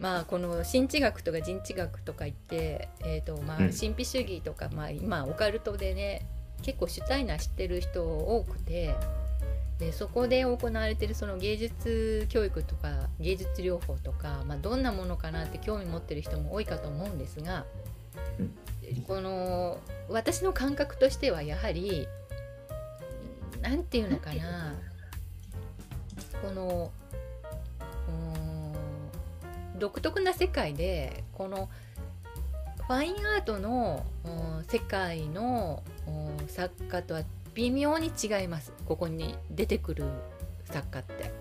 まあこの神知学とか人知学とか言って、えーとまあ、うん。神秘主義とか、まあ、今オカルトでね結構主体な知ってる人多くてでそこで行われてるその芸術教育とか芸術療法とか、まあ、どんなものかなって興味持ってる人も多いかと思うんですが、うん。この私の感覚としてはやはりなんていうのかなこの独特な世界でこのファインアートのうん世界のうん作家とは微妙に違いますここに出てくる作家って。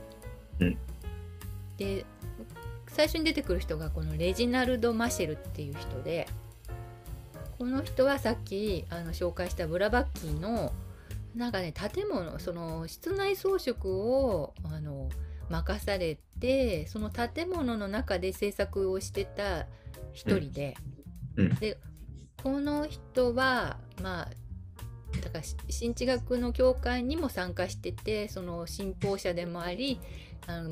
うんで最初に出てくる人がこのレジナルド・マシェルっていう人でこの人はさっきあの紹介したブラバッキーのなんかね建物その室内装飾をあの任されてその建物の中で制作をしてた一人で、うん。うん。でこの人はまあだからし新知学の教会にも参加しててその信奉者でもあり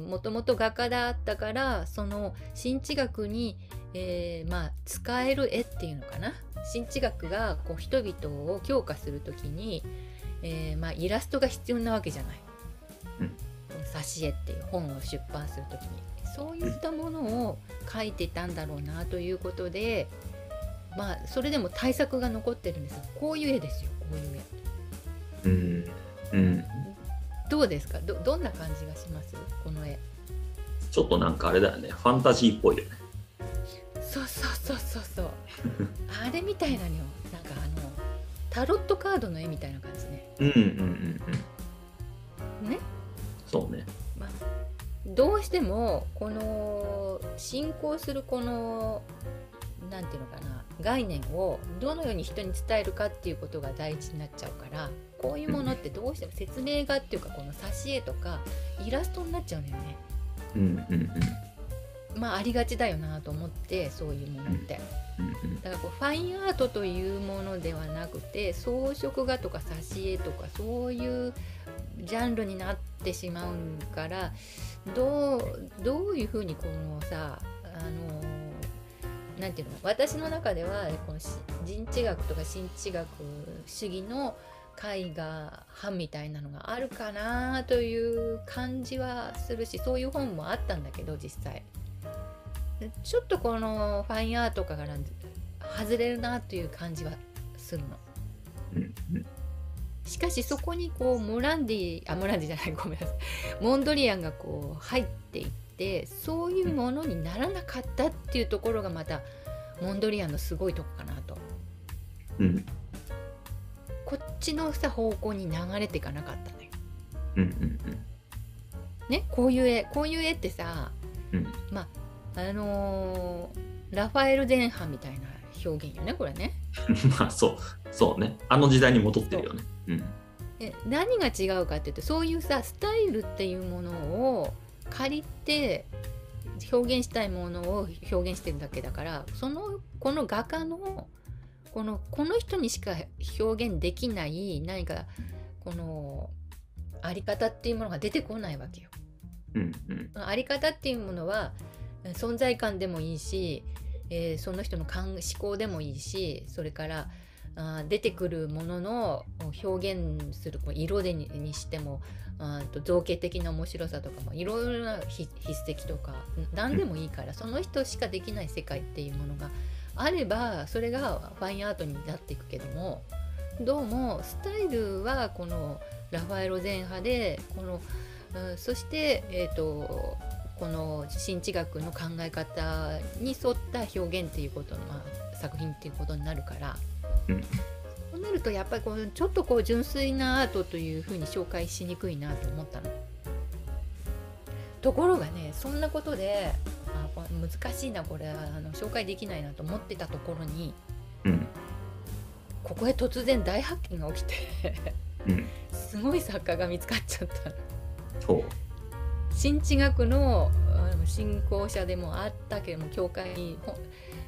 もともと画家だったからその新知学に、えーまあ、使える絵っていうのかな？新知学がこう人々を強化する時に、えーまあ、イラストが必要なわけじゃない。うん挿絵っていう本を出版する時にそういったものを書いてたんだろうなということで、まあそれでも対策が残ってるんですこういう絵ですよこういう絵。うんうん。どうですか？どどんな感じがします？この絵。ちょっとなんかあれだよね。ファンタジーっぽいよね。そうそうそうそうそう。あれみたいなのよ。なんかあのタロットカードの絵みたいな感じね。うんうんうんうん。ね？そうねどうしてもこの進行するこのなんていうのかな概念をどのように人に伝えるかっていうことが大事になっちゃうからこういうものってどうしても説明画っていうかこの挿絵とかイラストになっちゃうんだよね。うんうんうんまあありがちだよなと思ってそういうものって。うんうんだからこうファインアートというものではなくて装飾画とか挿絵とかそういうジャンルになってしまうからどうどういうふうにこのさあのなんていうの私の中ではこの人知学とか新知学主義の絵画派みたいなのがあるかなという感じはするしそういう本もあったんだけど実際。ちょっとこのファインアートから外れるなという感じはするの。しかしそこにこうモランディあモランディじゃないごめんなさい。モンドリアンがこう入っていってそういうものにならなかったっていうところがまたモンドリアンのすごいとこかなと。うん。こっちのさ方向に流れていかなかったねうんうんねこういう絵こういう絵ってさうん。まああのーラファエル前半みたいな表現よねこれね まあそうそうね。あの時代に戻ってるよね。う。ん。え何が違うかっていうとそういうさスタイルっていうものを借りて表現したいものを表現してるだけだからそのこの画家のこのこの人にしか表現できない何かこのあり方っていうものが出てこないわけよ。うんうん。あり方っていうものはえ存在感でもいいし、えーその人の思考でもいいしそれからあ出てくるものの表現する色でにしてもと造形的な面白さとかもいろいろな筆跡とか何でもいいからその人しかできない世界っていうものがあればそれがファインアートになっていくけどもどうもスタイルはこのラファエロ前派でこのうんそして、えー、とこの新知学の考え方に沿った表現っていうことの、まあ、作品っていうことになるから、うんそうなるとやっぱりこうちょっとこう純粋なアートというふうに紹介しにくいなと思ったの。ところがねそんなことであ難しいなこれあの紹介できないなと思ってたところにうんここへ突然大発見が起きてうん すごい作家が見つかっちゃったの。そう新知学の信仰者でもあったけれども教会にほ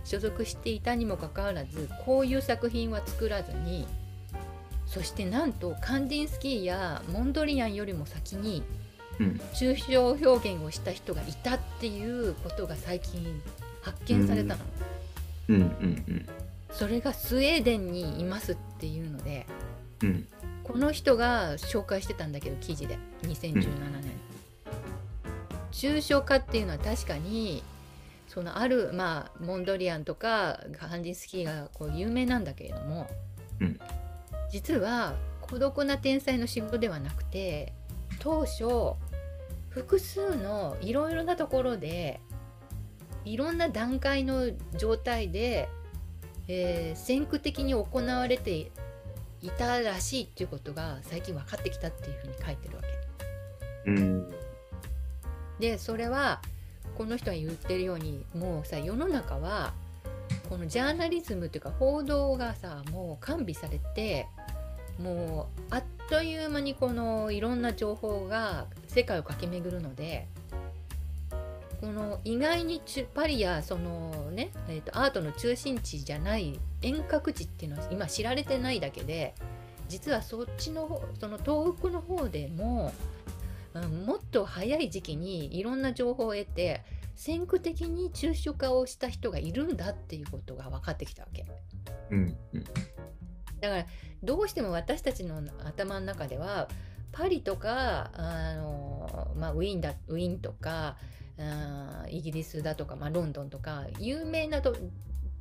所属していたにもかかわらずこういう作品は作らずにそしてなんとカンディンスキーやモンドリアンよりも先にうん。抽象表現をした人がいたっていうことが最近発見されたの、うん。うんそれがスウェーデンにいますっていうのでうん。うんこの人が紹介してたんだけど記事で。2017年、抽象化っていうのは確かにそのあるまあモンドリアンとかカンディスキーがこう有名なんだけれども、うん実は孤独な天才の仕事ではなくて当初複数のいろいろなところでいろんな段階の状態で、えー先駆的に行われていたらしいっていうことが最近分かってきたっていうふうに書いてるわけ。うんでそれはこの人が言ってるようにもうさ世の中はこのジャーナリズムというか報道がさもう完備されてもうあっという間にこのいろんな情報が世界を駆け巡るのでこの意外にパリやそのね、えーとアートの中心地じゃない遠隔地っていうのは今知られてないだけで実はそっちのその東北の方でも、もっと早い時期にいろんな情報を得て先駆的に抽象化をした人がいるんだっていうことが分かってきたわけ。うんうんだからどうしても私たちの頭の中ではパリとかあの、まあ、ウィーンだウィーンとかイギリスだとか、まあ、ロンドンとか有名なと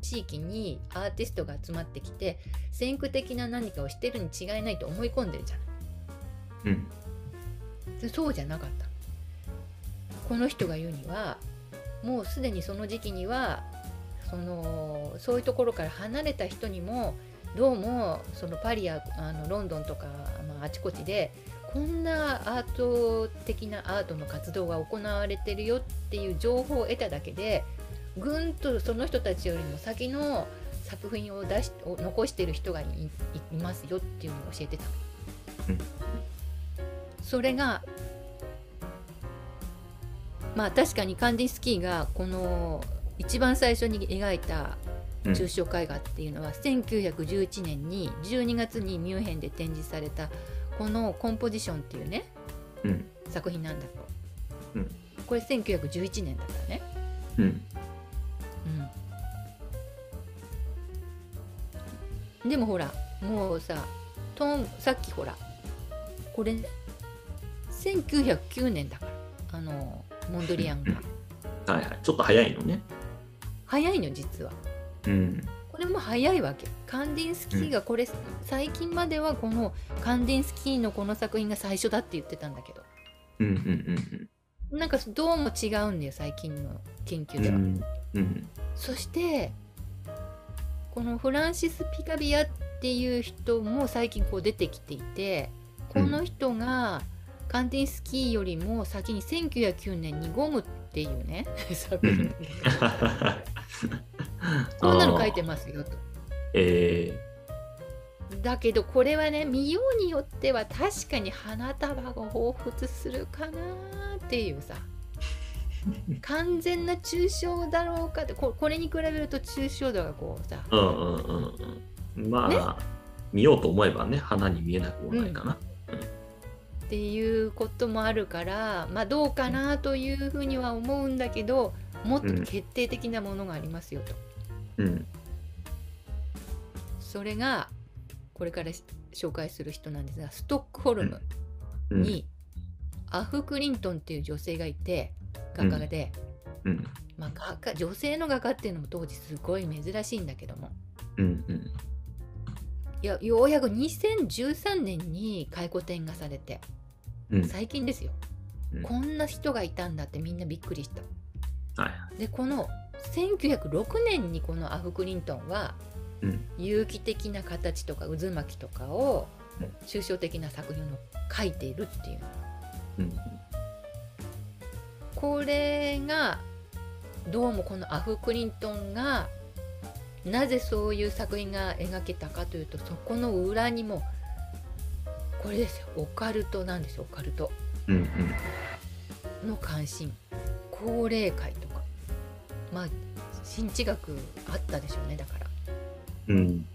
地域にアーティストが集まってきて先駆的な何かをしてるに違いないと思い込んでるじゃない。うんでそうじゃなかった。この人が言うにはもうすでにその時期にはそのそういうところから離れた人にもどうもそのパリやあのロンドンとか、まあ、あちこちでこんなアート的なアートの活動が行われてるよっていう情報を得ただけでぐんとその人たちよりも先の作品を出しを残してる人がいますよっていうのを教えてた。それがまあ確かにカンディスキーがこの一番最初に描いたうん。抽象絵画っていうのは1911年に12月にミュンヘンで展示されたこのコンポジションっていうねうん。作品なんだと、うん。これ1911年だからね、うん。うん、でもほらもうさトンさっきほらこれ1909年だからあのモンドリアンが。はいはい。ちょっと早いのね。早いの実は。うん。これも早いわけ。カンディンスキーがこれ、最近まではこのカンディンスキーのこの作品が最初だって言ってたんだけど。うんうんなんかどうも違うんだよ最近の研究では、うんうん。うん。そしてこのフランシス・ピカビアっていう人も最近こう出てきていてこの人がカンディンスキーよりも先に1909年に「ゴム」っていうね。作品。こんなの書いてますよと。えだけどこれはね見ようによっては確かに花束が彷彿するかなっていうさ。完全な抽象だろうかって。ここれに比べると抽象度がこうさ。ー、うんうんうんうん。まあ、見ようと思えばね花に見えなくもないかな、っていうこともあるからまあどうかなというふうには思うんだけどもっと決定的なものがありますよと。うん。それがこれからし紹介する人なんですがストックホルムうん。にアフ・クリントンっていう女性がいて画家で、うん。まあ、画家女性の画家っていうのも当時すごい珍しいんだけども。うんうん。いやようやく2013年に回顧展がされてうん。最近ですよ、うん。こんな人がいたんだってみんなびっくりした。はい。でこの1906年にこのアフ・クリントンはうん。有機的な形とか渦巻きとかをうん。抽象的な作品を描いているっていう。うん。これがどうもこのアフ・クリントンがなぜそういう作品が描けたかというとそこの裏にもこれですよ。オカルトなんですよ。オカルト。うんうん。の関心。高齢会とか。まあ新知学あったでしょうね。だから。うん。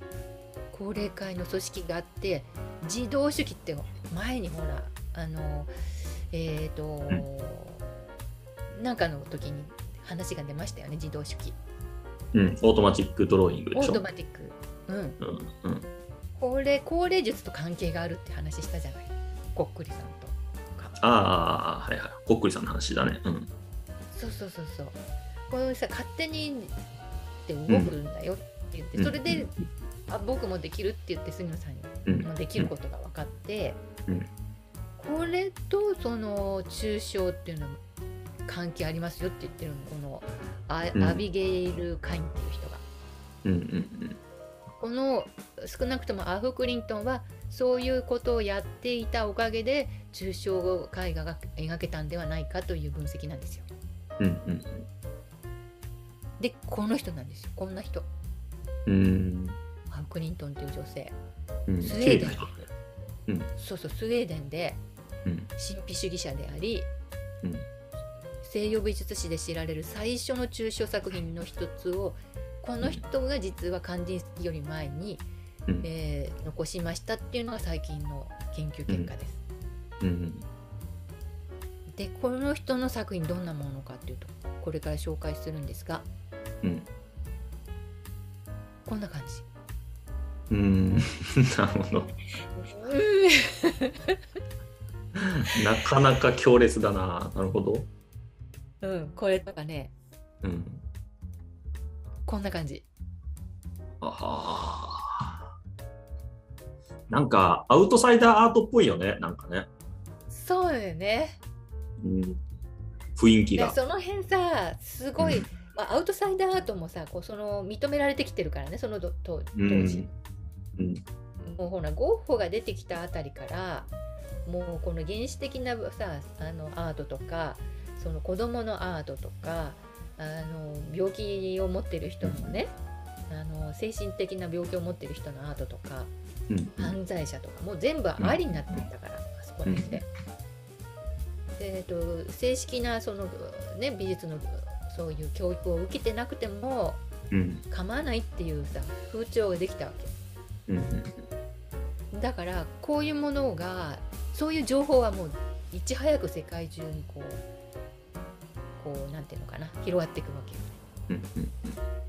降霊会の組織があって自動書記って前にほらあのえっ、と、なんかの時に話が出ましたよね。自動書記うん、 automatic drawing でしょ。 auto。 matic。うん。うんうんこれ降霊術と関係があるって話したじゃない。こっくりさんとか。ああ、はいはい。こっくりさんの話だね。うん。そうそうそうそう。これさ勝手にって動くんだよって言って、それで、あ僕もできるって言って杉野さんにうん、もできることが分かって、うん。これとその抽象っていうのは関係ありますよって言ってるのこのア,、うん。アビゲイル・カインっていう人が。うんうんこの少なくともアフ・クリントンはそういうことをやっていたおかげで抽象絵画が描けたんではないかという分析なんですよ。うんうんでこの人なんですよ。こんな人。うんうんアフ・クリントンという女性。うんスウェーデンうん。そうそうスウェーデンでうん神秘主義者でありうん。西洋美術史で知られる最初の抽象作品の一つをこの人が実はカンディンスキーより前に、うん。えー残しましたっていうのが最近の研究結果です。うん。でこの人の作品どんなものかっていうとこれから紹介するんですがうん。こんな感じ。うん。なるほど。なかなか強烈だな。なるほど。うん、これとかね。うんこんな感じ。あはなんかアウトサイダーアートっぽいよねなんかね、そうよね。うん、雰囲気が。でその辺さすごい、うん。まあ、アウトサイダーアートもさこうその認められてきてるからねその当うん。時。うん。もうほらゴッホが出てきたあたりからもうこの原始的なさあのアートとかその子供のアートとかあの病気を持ってる人のね、あの精神的な病気を持ってる人のアートとかうん犯罪者とかもう全部ありになっていったから、あそこら辺で。でえっと正式なその、ね、美術のそういう教育を受けてなくてもうん構わないっていうさ風潮ができたわけ。うんだからこういうものがそういう情報はもういち早く世界中にこうこうなんていうのかな広がっていくわけよ。うんうん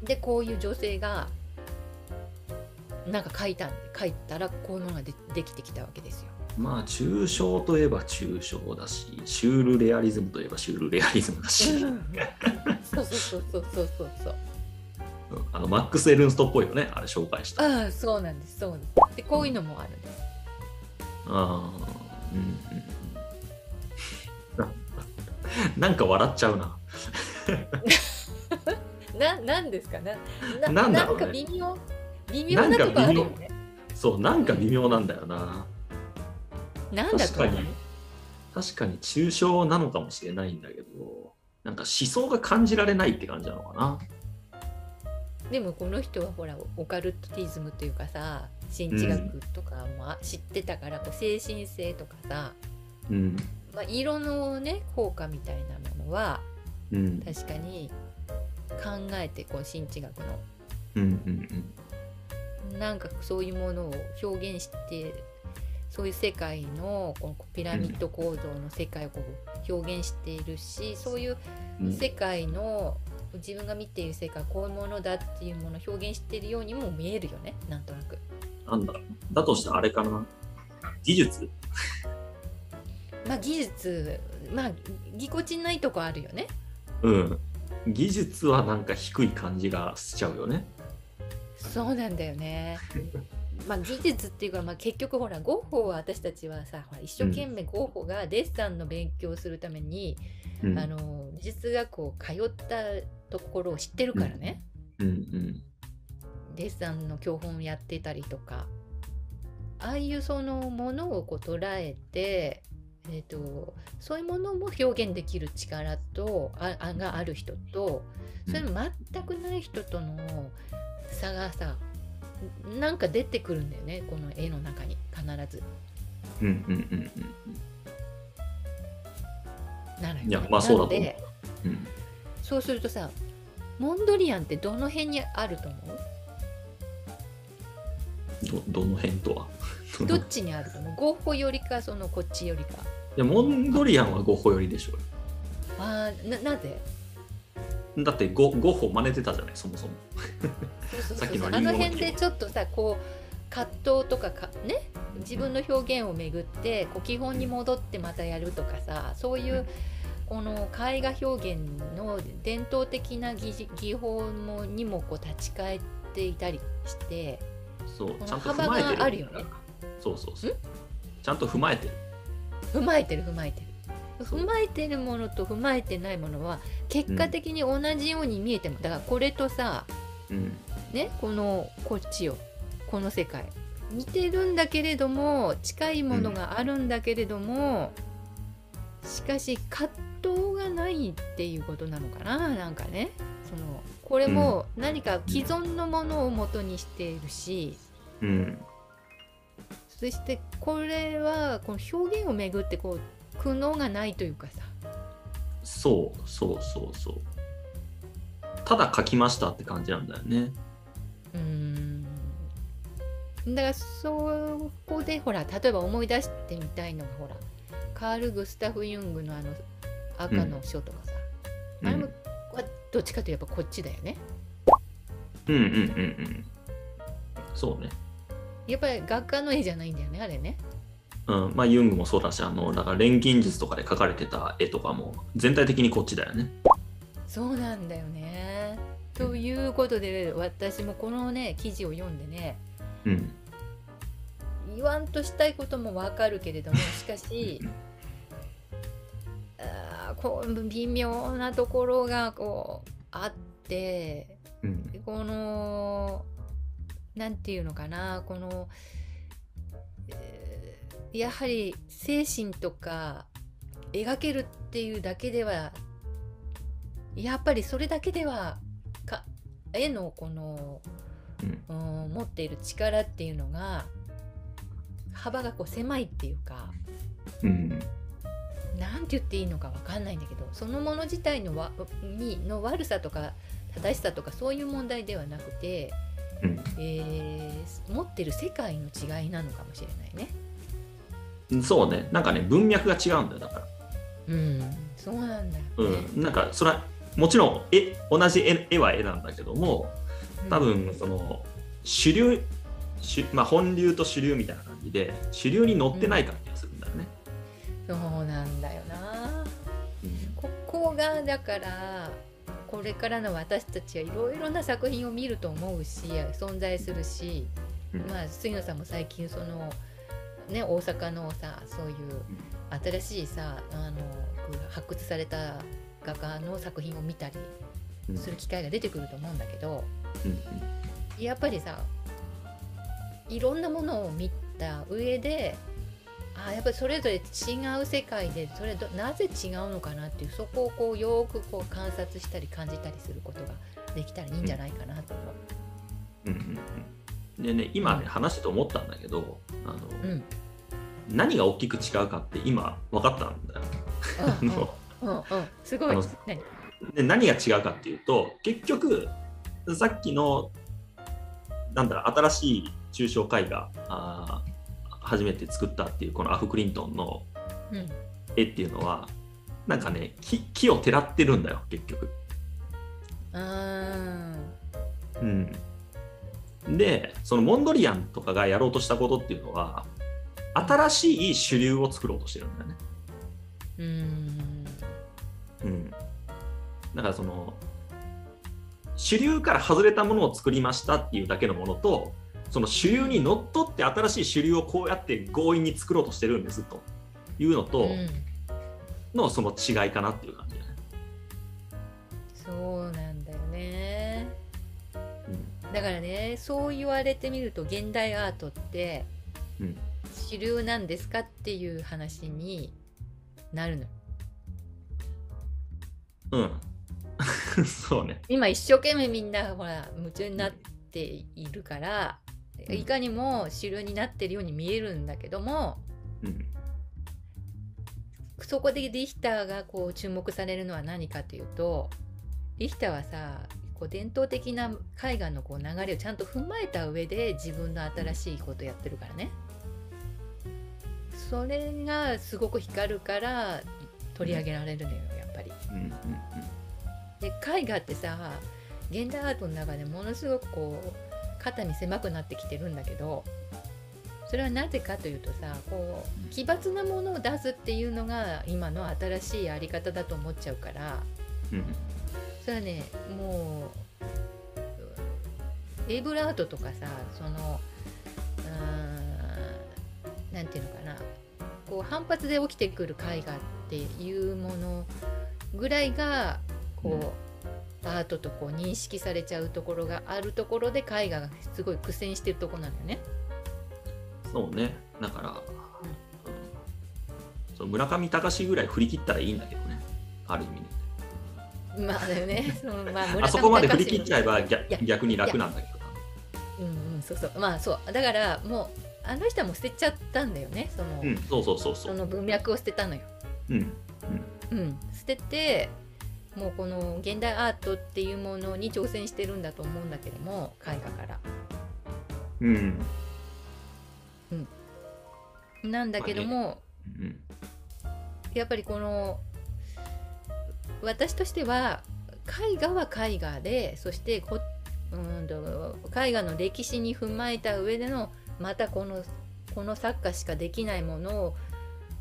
でこういう女性がなんか書いたん書いたらこういうのがでできてきたわけですよ。まあ抽象といえば抽象だしシュールレアリズムといえばシュールレアリズムだし、そうそうそうそうそうそうそう。うんあのマックス・エルンストっぽいよねあれ紹介したあああそうなんですそうなんです。でこういうのもあるんです。うんうんうん なんか笑っちゃうな。ななんですか？なななんだろうね。なんか微妙？微妙なとこあるよね。そうなんか微妙なんだよな。なんだと思う？確かに。確かに抽象なのかもしれないんだけどなんか思想が感じられないって感じなのかな。でもこの人はほらオカルトティズムというかさ神知学とかも知ってたから、こう精神性とかさ、うんまあ、色のね効果みたいなものはうん。確かに考えてこう神知学のうんうんなんかそういうものを表現してそういう世界のこのピラミッド構造の世界をこう表現しているし、そういううん。世界の自分が見ている世界はこういうものだっていうものを表現しているようにも見えるよねなんとなく。なんだろう。だとしたらあれかな。技術？まあ技術まあぎこちないとこあるよね。うん。技術はなんか低い感じがしちゃうよね。そうなんだよね。まあ技術っていうか、まあ、結局ほらゴッホは私たちはさ一生懸命ゴッホがデッサンの勉強をするために、うん。あの美術学校通ったところを知ってるからね、うん。うん。デッサンの教本をやってたりとかああいうそのものをこう捉えて、えー、とそういうものも表現できる力とああがある人とそれ全くない人との差がさなんか出てくるんだよねこの絵の中に必ず。うんうんうんうんなるいやまあそうだと思う。なのでうん。そうするとさモンドリアンってどの辺にあると思どどの辺とは？うどっちにあると思う？ゴッホよりかそのこっちよりかやモンドリアンはゴッホ寄りでしょあーななぜ？だってゴゴッホ真似てたじゃないそもそも。さっきのあの辺でちょっとさこう葛藤とかかね？自分の表現をめぐってこう基本に戻ってまたやるとかさそういううん。この絵画表現の伝統的な技技法もにもこう立ち返っていたりしてそうちゃんと踏まえてるそうそうそう。ちゃんと踏まえてる踏まえてる踏まえてる。踏まえてるものと踏まえてないものは結果的に同じように見えてもだからこれとさうん。ねこのこっちよこの世界。似てるんだけれども近いものがあるんだけれども、しかし葛藤がないっていうことなのかななんかね。そのこれも何か既存のものを元にしているし、うんそしてこれはこの表現をめぐってこう苦悩がないというかさ。そうそうそうそう。ただ書きましたって感じなんだよね。うーん。だからそこでほら例えば思い出してみたいのがほらカール・グスタフ・ユングのあの赤の書とかさ、うん。あれもはどっちかといえばこっちだよね。うんうんうんうん。そうねやっぱり画家の絵じゃないんだよねあれね。うんまあユングもそうだしあのだから錬金術とかで描かれてた絵とかも全体的にこっちだよね。そうなんだよね。ということで私もこのね記事を読んでねうん。言わんとしたいこともわかるけれども しかしあーこう微妙なところがこうあってうん。このなんていうのかなこの、えーやはり精神とか描けるっていうだけではやっぱりそれだけではか絵のこの、うん。うん持っている力っていうのが幅がこう狭いっていうかうん。なんて言っていいのかわかんないんだけどそのもの自体のわにの悪さとか正しさとかそういう問題ではなくて、うんえー持ってる世界の違いなのかもしれないね。そうねなんかね文脈が違うんだよだからうん、そうなんだよね。うんなんかそれはもちろん絵同じ絵絵は絵なんだけども多分その主流主、まあ、本流と主流みたいな感じで主流に乗ってない感じがするんだよね。そうなんだよな。うんここがだからこれからの私たちはいろいろな作品を見ると思うし存在するし、うん。まあ杉野さんも最近そのね大阪のさそういう新しいさあの発掘された画家の作品を見たりうん。する機会が出てくると思うんだけどうん。やっぱりさいろんなものを見た上であやっぱりそれぞれ違う世界でそれどなぜ違うのかなっていうそこをこうよーくこう観察したり感じたりすることができたらいいんじゃないかなと思うんうんうんでね今ね話してて思ったんだけどあの、う。うん何が大きく違うかって今分かったんだよ。あのうんうんうんすごい何？で何が違うかっていうと結局さっきのなんだろう新しい抽象絵画あー初めて作ったっていうこのアフ・クリントンのうん。絵っていうのはなんかね木木をてらってるんだよ結局。うん、でそのモンドリアンとかがやろうとしたことっていうのは新しい主流を作ろうとしてるんだよね。うーん。うん、だからその主流から外れたものを作りましたっていうだけのものとその主流にのっとって新しい主流をこうやって強引に作ろうとしてるんですというのとうん。のその違いかなっていう感じだね。そうなんだよね。うん。だからねそう言われてみると現代アートってうん。主流なんですかっていう話になるの。うん、そうね。今一生懸命みんなほら夢中になっているからうんいかにも主流になってるように見えるんだけどもうんそこでリヒターがこう注目されるのは何かというとリヒターはさこう伝統的な絵画のこう流れをちゃんと踏まえた上で自分の新しいことやってるからね。それがすごく光るから取り上げられるのよやっぱり。うんうん。で絵画ってさ現代アートの中でものすごくこう肩身狭くなってきてるんだけどそれはなぜかというとさこう奇抜なものを出すっていうのが今の新しいやり方だと思っちゃうからうん。それはねもうエイブルアートとかさそのうーんなんていうのかなこう反発で起きてくる絵画っていうものぐらいがこう、アートとこう認識されちゃうところがあるところで絵画がすごい苦戦してるところなのよね。そうね。だから、うん。そう村上隆ぐらい振り切ったらいいんだけどね。ある意味ねまあだよね。そのまああそこまで振り切っちゃえば逆逆に楽なんだけど。うんうんそうそう。まあそう。だからもうあの人はもう捨てちゃったんだよね。その、うんそうそうそうそそうの文脈を捨てたのよ。うん。うん、捨ててもうこの現代アートっていうものに挑戦してるんだと思うんだけども絵画から。うんなんだけども、うんやっぱりこの私としては絵画は絵画でそしてこうんと絵画の歴史に踏まえた上でのまたこのこの作家しかできないものを、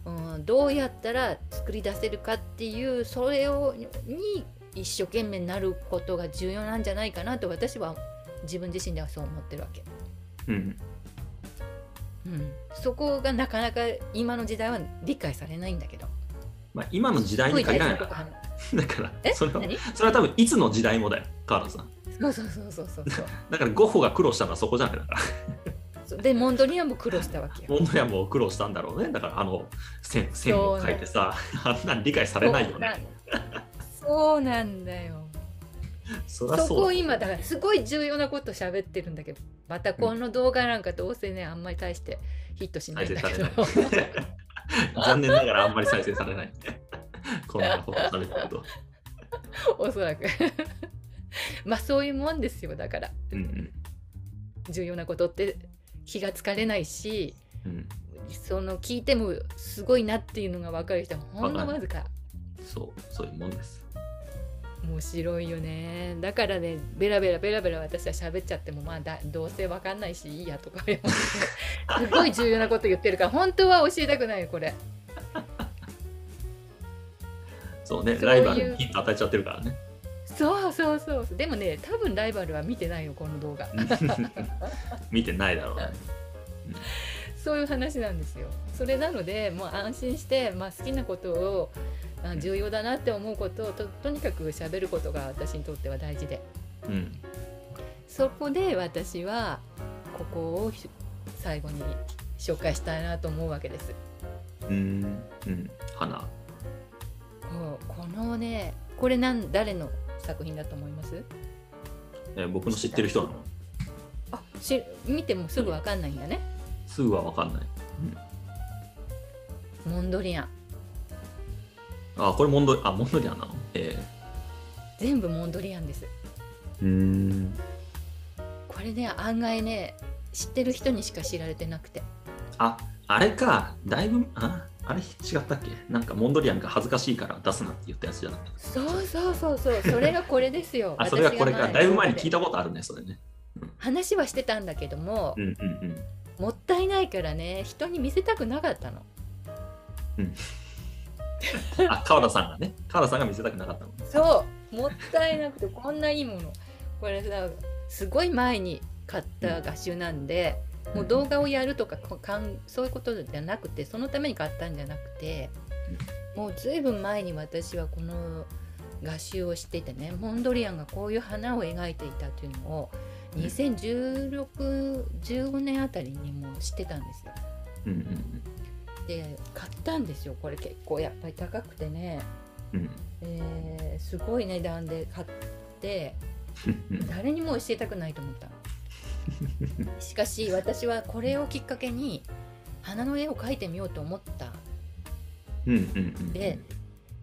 うん、どうやったら作り出せるかっていうそれをに一生懸命なることが重要なんじゃないかなと私は自分自身ではそう思ってるわけ。うん。うん、そこがなかなか今の時代は理解されないんだけど。まあ、今の時代に限らない。からだからえ？それは何？それは多分いつの時代もだよ川原さん。そうそうそうそうそうそう。だからゴッホが苦労したのはそこじゃないだからそう。でモンドリアンも苦労したわけよ。モンドリアンも苦労したんだろうね。だからあの線線を書いてさあんなん理解されないよね。そうなんだよ。そこ今だからすごい重要なこと喋ってるんだけどまたこの動画なんかどうせねあんまり大してヒットしない再んだけど。残念ながらあんまり再生されない。こんなことされてると。おそらく。まあそういうもんですよだから。うん。重要なことって気がつかれないしうん。うんその聞いてもすごいなっていうのが分かる人はほんのわずか。そうそういうもんです。面白いよね。だからねベラベラベラベラ私は喋っちゃってもまあだどうせわかんないしいいやとか すごい重要なこと言ってるから本当は教えたくないよこれ。そうねライバルにヒント与えちゃってるからねそうそうそうでもね多分ライバルは見てないよこの動画。見てないだろうねそういう話なんですよ。それなのでもう安心して、まあ、好きなことをあ重要だなって思うことをととにかく喋ることが私にとっては大事で。うん。そこで私はここをひ最後に紹介したいなと思うわけです。うん。うん。花。このねこれなん誰の作品だと思います？え僕の知ってる人なの？あし見てもすぐわかんないんだね。すぐは分かんない、モンドリアン。あこれモンドあモンドリアンなの？え全部モンドリアンです。えうん。これね案外ね知ってる人にしか知られてなくて。ああれか。だいぶあ？あれ違ったっけ？なんかモンドリアンが恥ずかしいから出すなって言ったやつじゃなくて。そうそうそうそう。それがこれですよ。あそれがこれか。だいぶ前に聞いたたことあるねそれね。話はしてたんだけどもう、んうんもったいないからね人に見せたくなかったの。うん。あ川田さんがね。川田さんが見せたくなかったの。そう。もったいなくてこんないいもの。これさすごい前に買った画集なんで、もう動画をやるとかこかんそういうことじゃなくてそのために買ったんじゃなくて、もうずいぶん前に私はこの画集をしててねモンドリアンがこういう花を描いていたというのを201615年あたりにもう知ってたんですよ。うんうんで買ったんですよこれ結構やっぱり高くてね、えーすごい値段で買ってうん 誰にも教えたくないと思ったの しかし私はこれをきっかけに花の絵を描いてみようと思ったで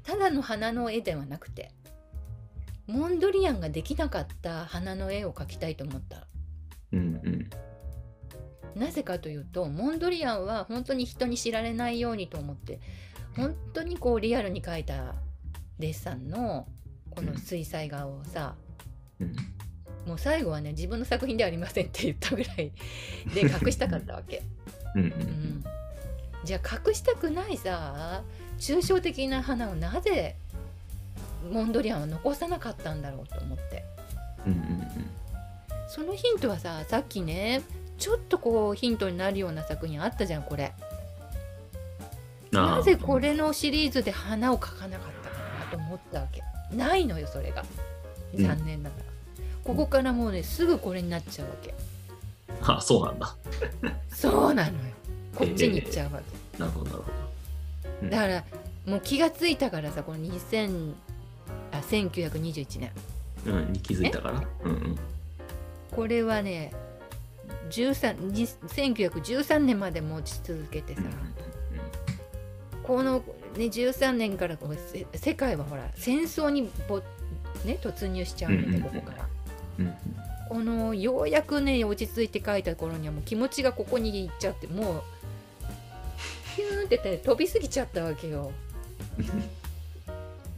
ただの花の絵ではなくてモンドリアンができなかった花の絵を描きたいと思った。うんうん。なぜかというとモンドリアンは本当に人に知られないようにと思って本当にこうリアルに描いたデッサンのこの水彩画をさ、うんもう最後はね自分の作品ではありませんって言ったぐらいで隠したかったわけ。うんううん。ん、じゃあ隠したくないさ抽象的な花をなぜモンドリアンは残さなかったんだろうと思って。うんうんそのヒントはささっきねちょっとこうヒントになるような作品あったじゃんこれ。なぜこれのシリーズで花を描かなかったかなと思ったわけ。ないのよそれが。うん。残念ながら、ここからもうねすぐこれになっちゃうわけ。あそうなんだ。そうなのよ。こっちに行っちゃうわけ、なるほどなるほど。だからもう気がついたからさこの2000あ1921年。うんに気づいたから。うんうん。これはね13に1913年まで持ち続けてさ、この、ね、13年からこうせ世界はほら戦争にぼ、ね、突入しちゃうのでうんうんうん。ここから。このようやくね落ち着いて書いた頃にはもう気持ちがここに行っちゃってもうヒューンってね飛びすぎちゃったわけよ。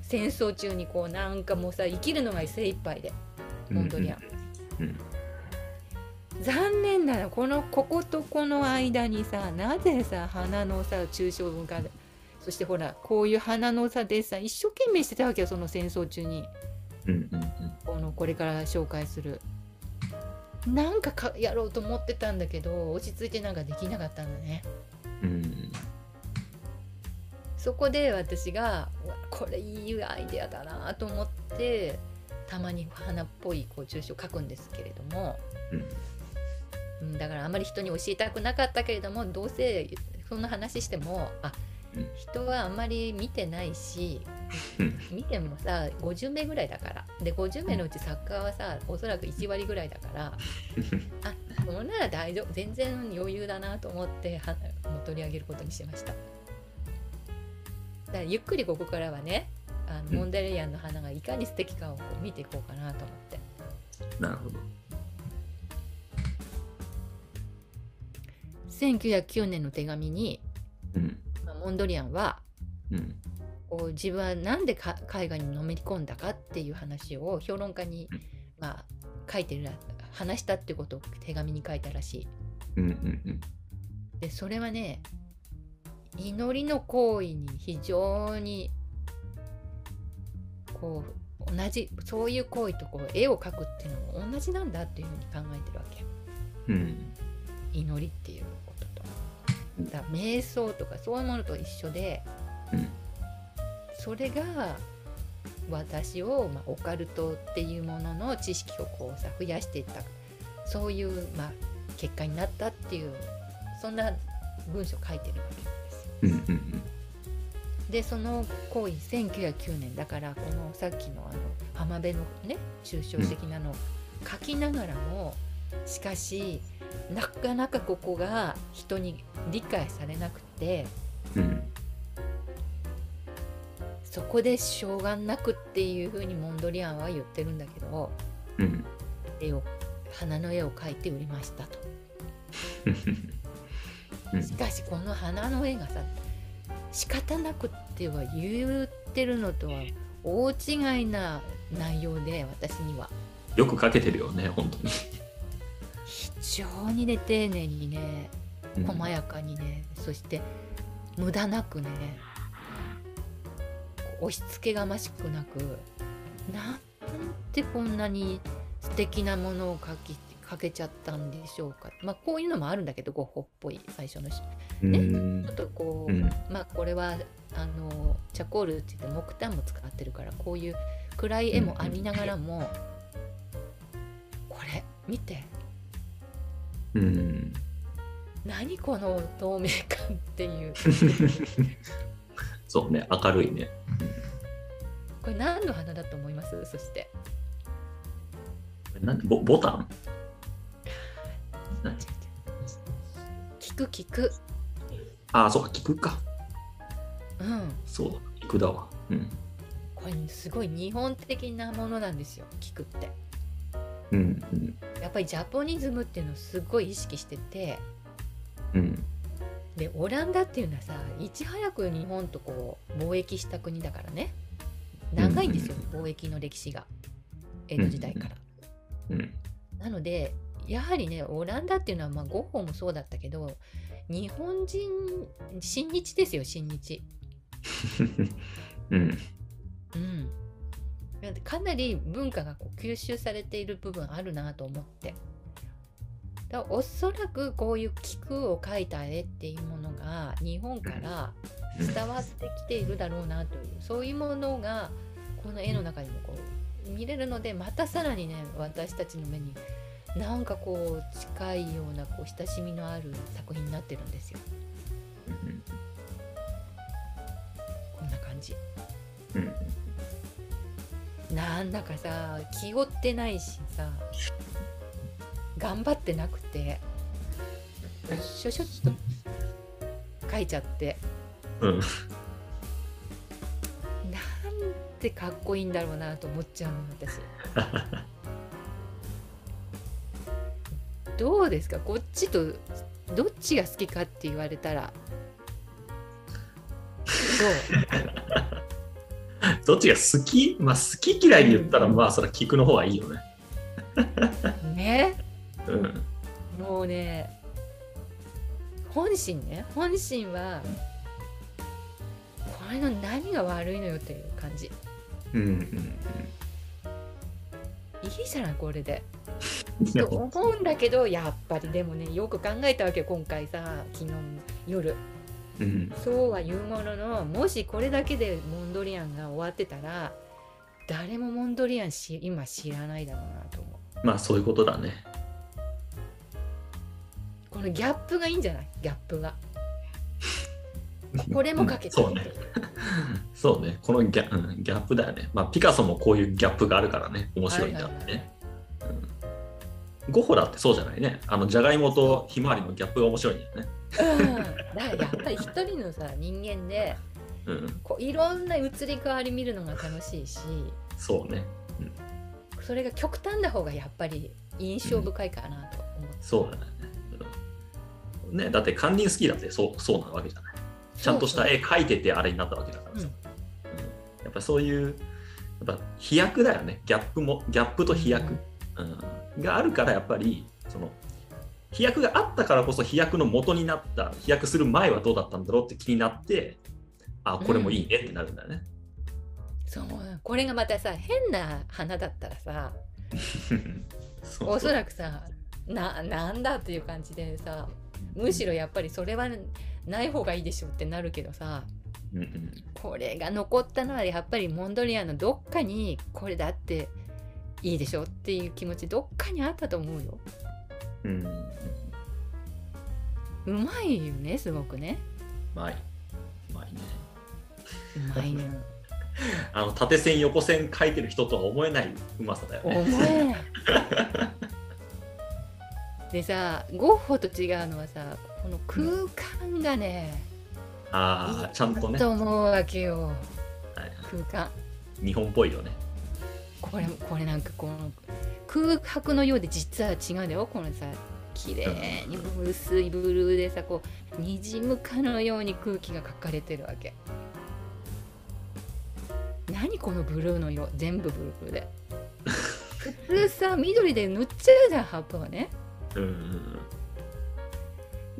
戦争中にこうなん。かもうさ生きるのが精一杯でうん。モンドリアン。うん。残念ならこのこことこの間にさなぜさ花のさ抽象画そしてほらこういう花のさデッサン一生懸命してたわけよその戦争中にうんうんこのこれから紹介する。なんかかやろうと思ってたんだけど落ち着いてなんかできなかったんだね。うん。うんそこで私がこれいいアイデアだなと思ってたまに花っぽいこう抽象を書くんですけれども、うん、だからあまり人に教えたくなかったけれどもどうせそんな話してもあうん人はあんまり見てないしうん。見てもさ50名ぐらいだから。で50名のうち作家はさおそらく1割ぐらいだからあそんなら大丈夫。全然余裕だなと思ってはもう取り上げることにしました。だからゆっくりここからはねあうん。のモンデレイアンの花がいかに素敵かをこう見ていこうかなと思って。なるほど。1909年の手紙に、うんまあモンドリアンはうん。こう自分はなんでか絵画にのめり込んだかっていう話を評論家にうん、まあ、書いてるら話したってことを手紙に書いたらしい。うんうんうん。でそれはね祈りの行為に非常にこう同じそういう行為とこう絵を描くっていうのも同じなんだっていうふうに考えてるわけ。うん。祈りっていう。だから瞑想とかそういうものと一緒でうん。それが私を、まあ、オカルトっていうものの知識をこうさ増やしていったそういう、まあ、結果になったっていうそんな文章を書いてるわけなんですよ。でその行為1909年だからこのさっきのあの浜辺のね抽象的なのを書きながらもしかしなかなかここが人に理解されなくてうん。そこでしょうがなくっていうふうにモンドリアンは言ってるんだけどうん。絵を花の絵を描いて売りましたと。うん。しかしこの花の絵がさ仕方なくっては言ってるのとは大違いな内容で私には。よくかけてるよね本当に。非常にね丁寧にねうん。細やかにね、そして無駄なくね押し付けがましくなくなんてこんなに素敵なものを描き描けちゃったんでしょうか。まあこういうのもあるんだけどゴッホっぽい最初のしうん。ちょっとこう、うん。まあこれはあのチャコールって言って木炭も使ってるからこういう暗い絵もありながらも、これ見てうん。何この透明感っていう。そうね明るいね。これ何の花だと思います？そして。なんでボボタン？何？聞く聞く。ああそうか菊か。うん。そうだ菊だわ。うん。これすごい日本的なものなんですよ聞くってうんうん。やっぱりジャポニズムっていうのをすごい意識しててうん。でオランダっていうのはさいち早く日本とこう貿易した国だからね。長いんですよ、貿易の歴史が。江戸時代から。うん。なのでやはりねオランダっていうのはまあゴッホもそうだったけど日本人親日ですよ親日。うん。うん。かなり文化がこう吸収されている部分あるなと思って。だおそらくこういう菊を描いた絵っていうものが日本から伝わってきているだろうなというそういうものがこの絵の中にもこう見れるのでまたさらにね私たちの目になんかこう近いようなこう親しみのある作品になってるんですよ。こんな感じ。うんなんだかさ気負ってないしさ頑張ってなくてしょしょっと書いちゃって。うん。なんてかっこいいんだろうなと思っちゃうの私。どうですか？こっちとどっちが好きかって言われたら。ど っちが好き？まあ好き嫌いで言ったら、まあそれは聞くの方がいいよね。ど うね。うん。もうね本心ね。本心はこれの何が悪いのよという感じ。うんうんいいじゃないこれで。と思うんだけどやっぱりでもねよく考えたわけよ今回さ昨日夜うん。そうは言うもののもしこれだけでモンドリアンが終わってたら誰もモンドリアンし今知らないだろうなと思うまあそういうことだね。このギャップがいいんじゃない？ギャップが これもかけてそうね。そうね。このギャ,、うん、ギャップだよね。まあピカソもこういうギャップがあるからね。面白いんだってね。うんゴッホだってそうじゃないね。あの、じゃがいもとひまわりのギャップが面白いんだよね。うん、だからやっぱり一人のさ人間でうん。こういろんな移り変わり見るのが楽しいしそうね。それが極端な方がやっぱり印象深いかなと思う、そうだね。うんね、だってカンディンスキーだってそうそうなわけじゃない。ちゃんとした絵描いててあれになったわけだからさ。うんうんやっぱそういう、やっぱ飛躍だよね。ギャップも、ギャップと飛躍、うん。があるから、やっぱり、その、飛躍があったからこそ飛躍の元になった、飛躍する前はどうだったんだろうって気になって、あ、これもいいねってなるんだよね。そうこれがまたさ変な花だったらさ そうおそらくさななんだっていう感じでさむしろやっぱりそれはない方がいいでしょってなるけどさうんうん。これが残ったのはやっぱりモンドリアンのどっかにこれだっていいでしょっていう気持ちどっかにあったと思うよ。うんうまいよねすごくね。うまい。うまいね。うまいね。あの、縦線、横線書いてる人とは思えないうまさだよ思ね。えない。でさゴッホと違うのはさこの空間がね、ああ、ちゃんとね、と思うわけよはい空間。日本っぽいよね。これこれなんかこの空白のようで実は違うんだよこのさ綺麗に薄いブルーでさこうにじむかのように空気が描かれてるわけ。何このブルーの色？全部ブルーで。普通さ緑で塗っちゃうじゃん葉っぱはね。うん。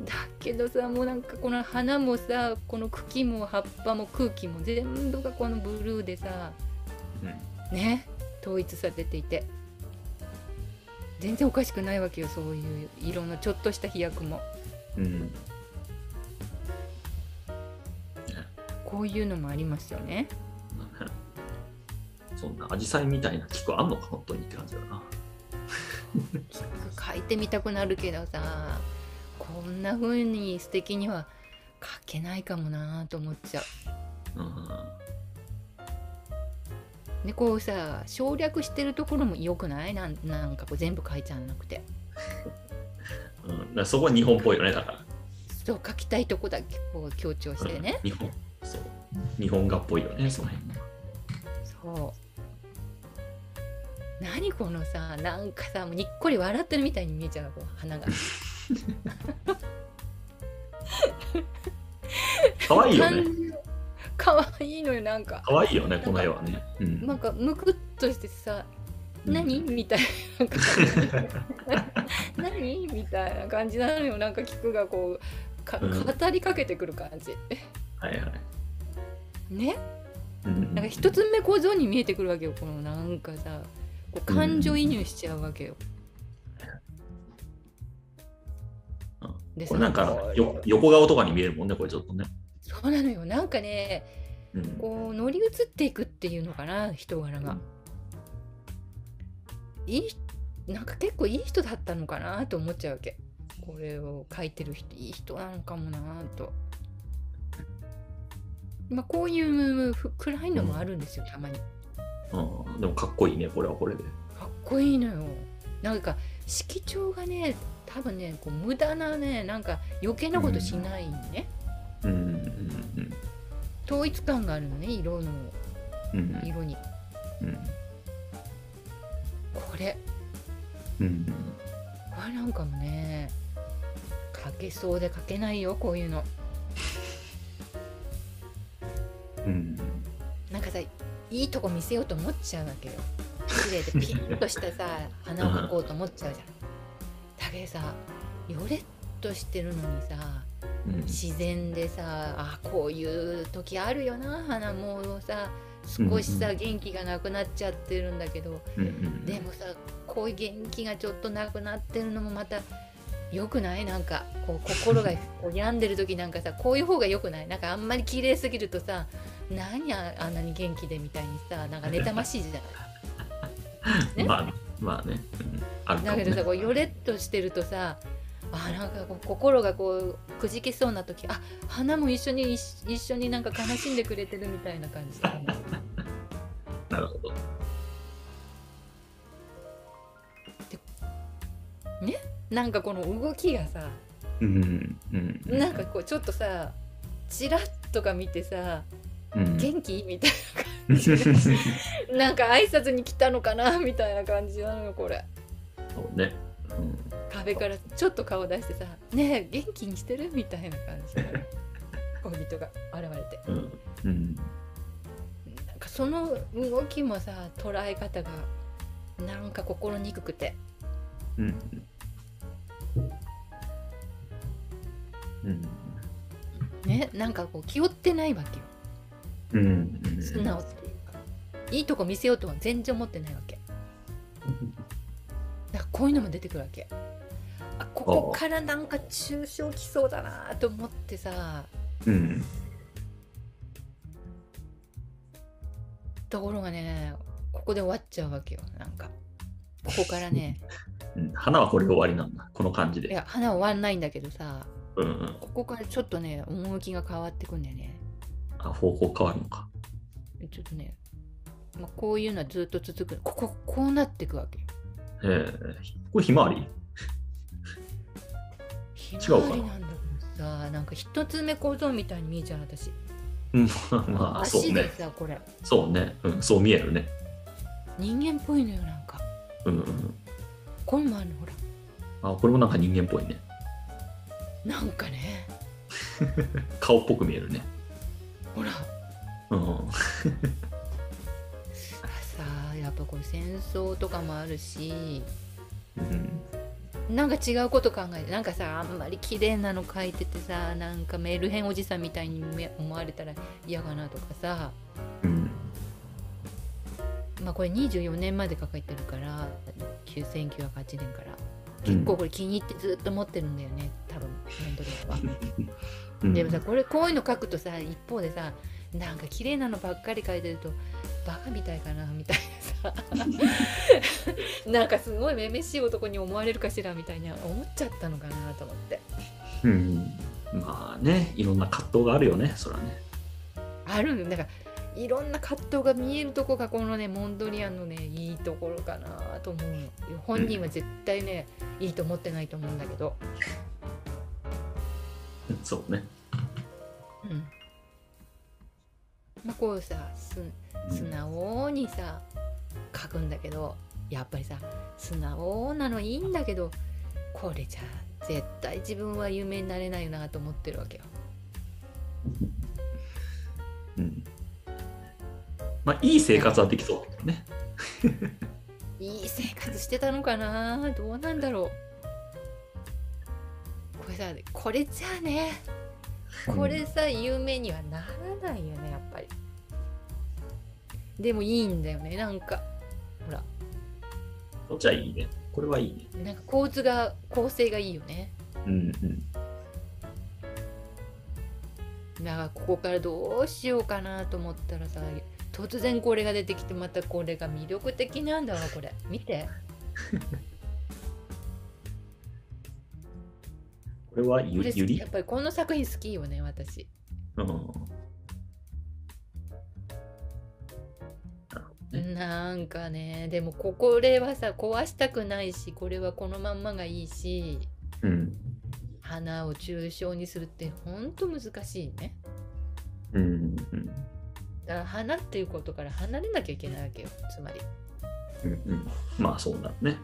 だけどさもうなんかこの花もさこの茎も葉っぱも空気も全部がこのブルーでさうん。ね？統一されていて全然おかしくないわけよそういう色のちょっとした飛躍もうん。こういうのもありますよね そんなアジサイみたいな菊あんのか本当にって感じだな。描いてみたくなるけどさこんな風に素敵には描けないかもなと思っちゃううんでこうさ省略してるところも良くない？なんなんかこう全部描いちゃわなくて。うん、そこは日本っぽいよねだから。そう描きたいとこだけこう強調してね、うん日本そう。日本画っぽいよねその辺そう。何このさなんかさもうにっこり笑ってるみたいに見えちゃう花が。かわいいよね。かわいいのよなんか。かわいいよね、この絵はね。うん。なんかむくっとしてさうん。何？みたいな感じ。何？みたいな感じなのよ。なんか菊がこうかうん。語りかけてくる感じ。はいはい。ね？うんなんか一つ目小僧に見えてくるわけよこのなんかさこう感情移入しちゃうわけよ、でこれなんかよ横顔とかに見えるもんね、これちょっとね。そうなのよ。なんかねうん。こう乗り移っていくっていうのかな人柄が、いいなんか結構いい人だったのかなと思っちゃうわけ。これを書いてる人いい人なのかもなと。まあこういうふ暗いのもあるんですよたまに。うん、でもかっこいいね、これはこれで。かっこいいのよ。なんか色調がね多分ねこう無駄なねなんか余計なことしないね、うんうん統一感があるのね色のうん。うん色に。うん。これ。うんこれなんかもね書けそうで書けないよこういうの。うん。なんかさいいとこ見せようと思っちゃうわけよ。綺麗でピンとしたさ花を描こうと思っちゃうじゃん。だけどさよれっとしてるのにさうん。自然でさあこういう時あるよな花。もうさ少しさうん元気がなくなっちゃってるんだけど。うんうんでもさこういう元気がちょっとなくなってるのもまた良くない？なんかこう心が こう病んでる時なんかさこういう方が良くない？なんかあんまり綺麗すぎるとさ何ああんなに元気でみたいにさなんか妬ましいじゃない？ね？まあまあね、うん、あね。だけどさこうよれっとしてるとさあなんか心がこうくじけそうな時あ花も一緒に一一緒になんか悲しんでくれてるみたいな感じ。で なるほど。なんかこの動きがさうんうんうん。なんかこうちょっとさチラッとか見てさうん。元気？みたいな なんか挨拶に来たのかな？みたいな感じなのよこれ。そうね、うん壁からちょっと顔出してさ「ねえ元気にしてる?」みたいな感じ。で恋人が現れて。うん。うん。なんかその動きもさ捉え方がなんか心にくくて。うん。うんねなんかこう気負ってないわけよ。うん。うん。素直っていうか。いいとこ見せようとは全然思ってないわけ。だからこういうのも出てくるわけあここからなんか抽象きそうだなと思ってさ。うんところがねここで終わっちゃうわけよなんか。ここからね。うん花はこれで終わりなんだこの感じいでや花終わんないんだけどさうんうん。ここからちょっとね趣が変わってくんだよね。あ方向変わるのか。ちょっとね、まあ、こういうのはずっと続く。こここうなってくわけええこれひまわり？ひ違うか。なさなんか一つ目構造みたいに見えちゃう私。うんまあそうね。さこれ。そうね。うんそう見えるね。人間っぽいのよなんか。うんうんこれもあるのほら。あこれもなんか人間っぽいね。なんかね。顔っぽく見えるね。ほら。うん。さやっぱこれ戦争とかもあるし。うんなんか違うこと考えてなんかさあんまり綺麗なの書いててさなんかメルヘンおじさんみたいにめ思われたら嫌かなとかさ。うん。まあこれ24年まで書かれてるから1908年から。結構これ気に入ってずっと持ってるんだよね多分メンドレーは。うん。でもさこれこういうの書くとさ一方でさなんか綺麗なのばっかり書いてるとバカみたいかなみたいなさ。なんかすごいめめしい男に思われるかしらみたいに思っちゃったのかなと思って。うん。まあねいろんな葛藤があるよねそらね。あるんだからいろんな葛藤が見えるとこがこのねモンドリアンのねいいところかなと思うの本人は絶対ね、いいと思ってないと思うんだけど。うん。そうね。うんまあこうさす素直にさ書くんだけどやっぱりさ素直なのいいんだけどこれじゃ絶対自分は有名になれないなと思ってるわけよ。うん。まあ、いい生活はできそうだけどね。いい生活してたのかな？どうなんだろうこれさこれじゃあねこれさ有名にはならないよねやっぱり。でもいいんだよねなんか。ほら。こっちはいいね。これはいいね。なんか構図が構成がいいよね。うんうん。だからここからどうしようかなと思ったらさ突然これが出てきてまたこれが魅力的なんだわこれ。見て これはゆゆりきやっぱりこの作品好きよね私うん。なんかねでもここれはさ壊したくないしこれはこのまんまがいいしうん。花を抽象にするってほんと難しいねうんうん。だから花っていうことから離れなきゃいけないわけよつまり、うんうん。まあそうだね。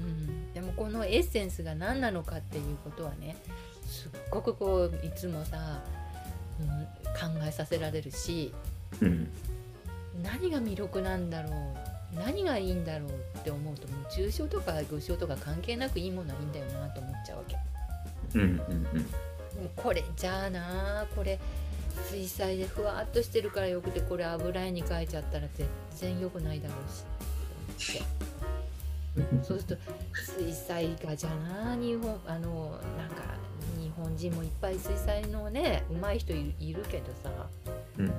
うん、でもこのエッセンスが何なのかっていうことはねすっごくこういつもさ、うん、考えさせられるしうん。何が魅力なんだろう何がいいんだろうって思うともう抽象とか具象とか関係なくいいものはいいんだよなと思っちゃうわけ。うんうんうこれじゃあなこれ水彩でふわっとしてるからよくてこれ油絵に描いちゃったら全然良くないだろうしって そうすると水彩画じゃな日本あのなんか日本人もいっぱい水彩のね上手い人いるいるけどさうん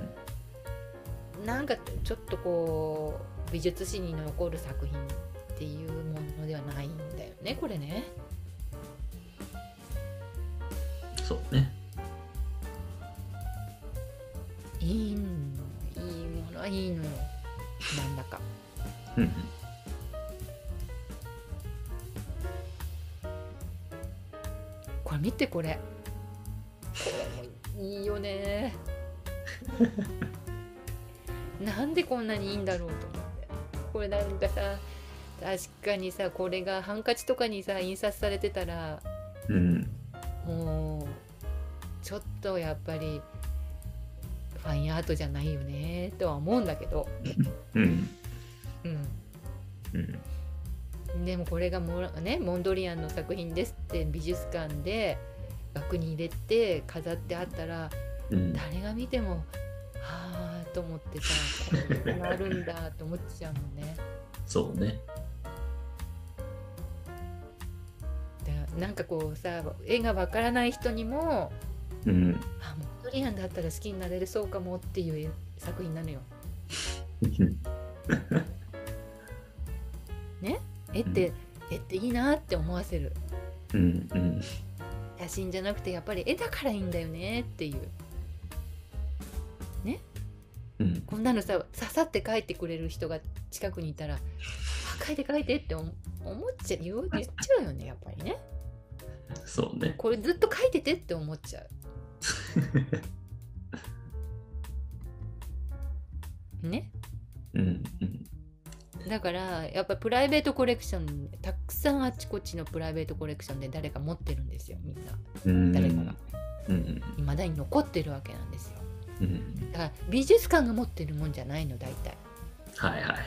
なんかちょっとこう美術史に残る作品っていうものではないんだよねこれね。そうね。いいんいいものはいいのよなんだか。うん見てこれいいよね なんでこんなにいいんだろうと思ってこれなんかさ確かにさこれがハンカチとかにさ印刷されてたらうん。もうちょっとやっぱりファインアートじゃないよねとは思うんだけど、うん。うん、うん。でもこれがモ,、ね、モンドリアンの作品ですって美術館で額に入れて飾ってあったらうん。誰が見てもはあと思ってさこんなのあるんだと思っちゃうもんね。そうね。でなんかこうさ絵がわからない人にもうん。あモンドリアンだったら好きになれるそうかもっていう作品なのよ。絵って、絵っていいなって思わせるうん。うん。写真じゃなくてやっぱり絵だからいいんだよねっていううん。こんなのさささって描いてくれる人が近くにいたら「あ描いて描いて」って思思っちゃう言っちゃうよねやっぱりねそうね。これずっと描いててって思っちゃう ね？うん。うん。だからやっぱプライベートコレクションたくさんあちこちのプライベートコレクションで誰か持ってるんですよみんなうん。誰かがうん。未だに残ってるわけなんですようん。だから美術館が持ってるもんじゃないの大体はいはいはい。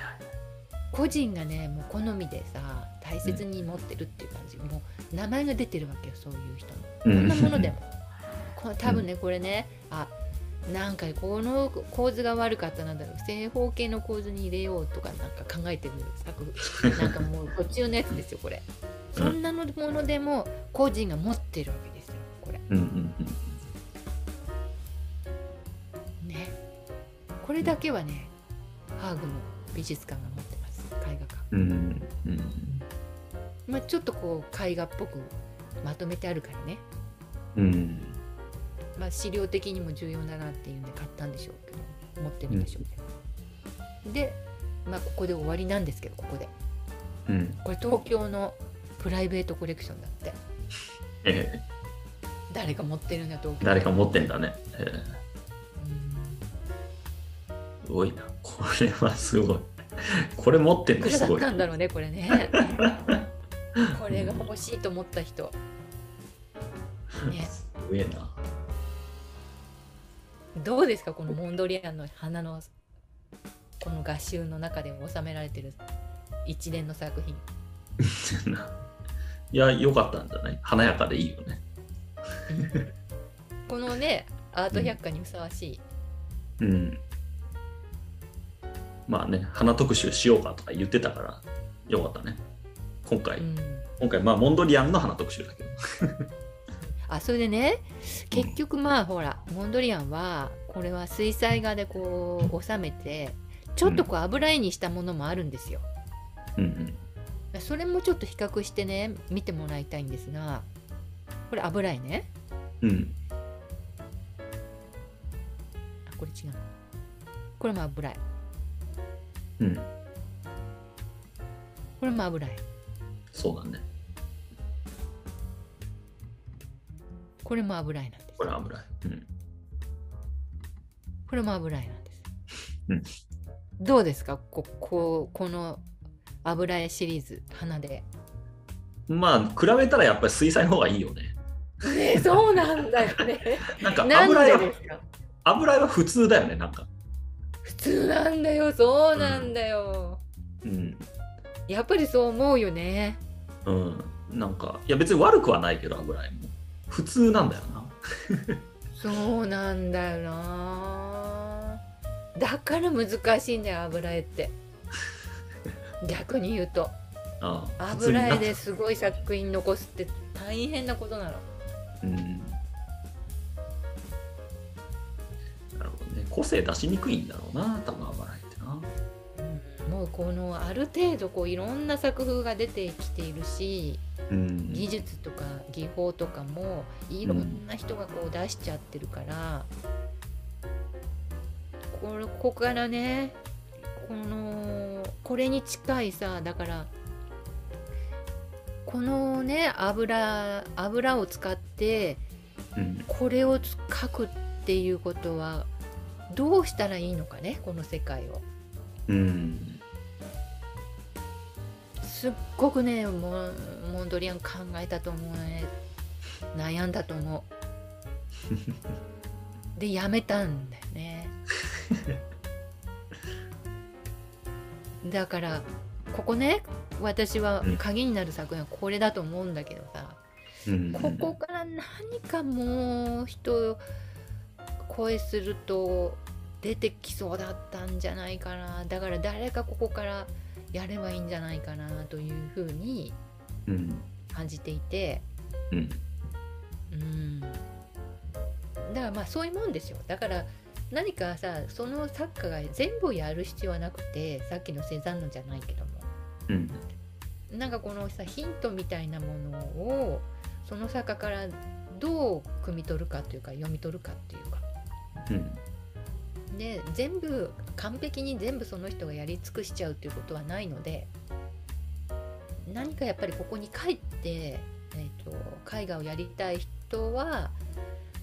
個人がねもう好みでさ大切に持ってるっていう感じ、もう名前が出てるわけよそういう人のこんなものでも こ多分ねこれねあなんかこの構図が悪かったなんだろう正方形の構図に入れようとかなんか考えてる作なんかもう途中のやつですよこれそんなのものでも個人が持ってるわけですよこれうんうんねこれだけはねハーグの美術館が持ってます絵画館うん。うん。うん。まあ、ちょっとこう絵画っぽくまとめてあるからね、うん。まあ、資料的にも重要だなっていうんで買ったんでしょうけど持ってるんでしょうけど、で、まあ、ここで終わりなんですけどここでうん。これ東京のプライベートコレクションだってええ誰が持ってるんだ東京誰か持ってんだね。ええうんすごいな。これはすごい。これ持ってんいくらだっのすごい。たんだろうねこれね これが欲欲しいと思った人ねすげえな。どうですかこのモンドリアンの花のこの画集の中で収められてる一連の作品 いや、よかったんじゃない？華やかでいいよね。このねアート百科にふさわしい、うん。まあね、花特集しようかとか言ってたから、よかったね。今回、うん今回、まあ、モンドリアンの花特集だけど。あそれでね結局まあほらモンドリアンはこれは水彩画でこう収めてちょっとこう油絵にしたものもあるんですよ。うんそれもちょっと比較してね見てもらいたいんですがこれ油絵ねうん。うん。あこれ違うこれも油絵うん。これも油絵そうだね。これも油絵なんですこれは危ない。うん。これも油絵なんです、うんどうですか？こここの油絵シリーズ花でまあ、比べたらやっぱり水彩の方がいいよね。ねそうなんだよね なんか油絵は油絵は普通だよね、なんか。普通なんだよそうなんだよ、うん。やっぱりそう思うよねうん。なんか、いや別に悪くはないけど、油絵も。普通なんだよな。そうなんだよなだから難しいんだよ油絵って逆に言うとああ油絵ですごい作品残すって大変なことなのうん。なるほどね。個性出しにくいんだろうな、多分油絵ってな。もうこのある程度こういろんな作風が出てきているしうん。技術とか技法とかもいろんな人がこう出しちゃってるから、これここからねこのこれに近いさだからこのね油油を使ってうん。これを描くっていうことはどうしたらいいのかねこの世界を。うん。すっごくねモンドリアン考えたと思うね。悩んだと思う。でやめたんだよね。だからここね私はうん。鍵になる作品はこれだと思うんだけどさ、うん。ここから何かもう人声すると出てきそうだったんじゃないかな。だから誰かここからやればいいんじゃないかなというふうにうん。感じていてうん。うんだからまあそういうもんですよだから何かさその作家が全部やる必要はなくてさっきのセザンヌじゃないけどもうん。なんかこのさヒントみたいなものをその作家からどう汲み取るかというか読み取るかっていうかうん。で全部完璧に全部その人がやり尽くしちゃうっていうことはないので何かやっぱりここに帰って、えー、と絵画をやりたい人は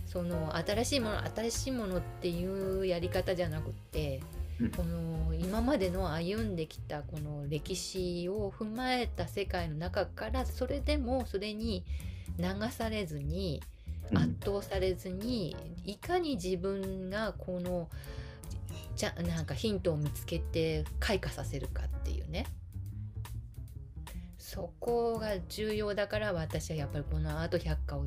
その新しいもの新しいものっていうやり方じゃなくって、うん。この今までの歩んできたこの歴史を踏まえた世界の中からそれでもそれに流されずに圧倒されずにいかに自分がこのじゃなんかヒントを見つけて開花させるかっていうねそこが重要だから私はやっぱりこのアート百科を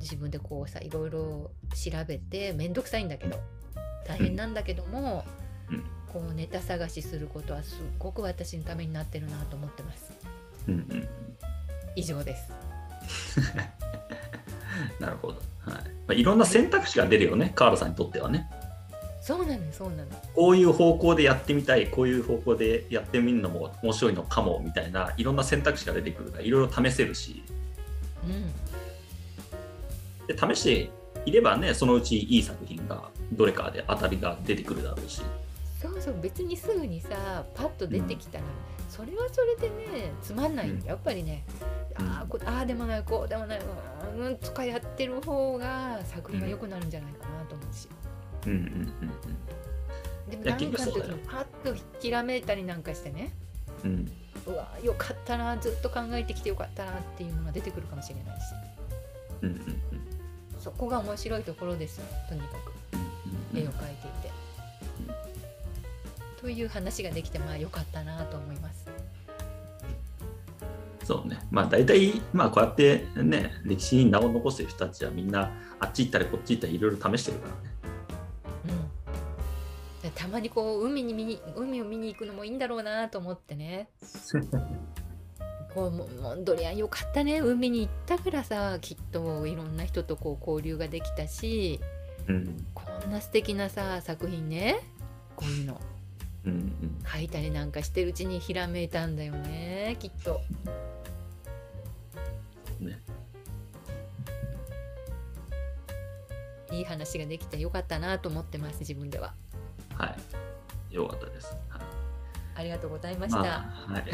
自分でこうさいろいろ調べてめんどくさいんだけど大変なんだけども、うんこうネタ探しすることはすっごく私のためになってるなと思ってますうん。うん。以上です なるほど。はい。まあ、いろんな選択肢が出るよね、カールさんにとってはね。そうなのよそうなの。こういう方向でやってみたい、こういう方向でやってみるのも面白いのかもみたいな、いろんな選択肢が出てくるから、いろいろ試せるし、うん。で試していればね、そのうちいい作品がどれかで当たりが出てくるだろうし。そうそう別にすぐにさパッと出てきたら、それはそれでねつまんないんだうん。やっぱりね、うん。ああーでもないこうでもないうんとかやってる方が作品が良くなるんじゃないかなと思うし、うんうんうんでもいや何かの時にパッとひらめいたりなんかしてねうんうわよかったなずっと考えてきてよかったなっていうのが出てくるかもしれないしうんうんうんそこが面白いところですよとにかくうん絵を描いていて。という話ができてまあよかったなと思います。そうね。まあ大体、まあこうやってね、歴史に名を残してる人たちはみんなあっち行ったりこっち行ったりいろいろ試してるからね。うん、たまにこう海に見に海を見に行くのもいいんだろうなと思ってね こうもモンドリアンよかったね海に行ったからさきっといろんな人とこう交流ができたしうん。こんな素敵なさ作品ねこういうのうんうん。描いたりなんかしてるうちにひらめいたんだよねきっと。ね。いい話ができてよかったなと思ってます自分では。はい。よかったです。はい、ありがとうございました。まあはい。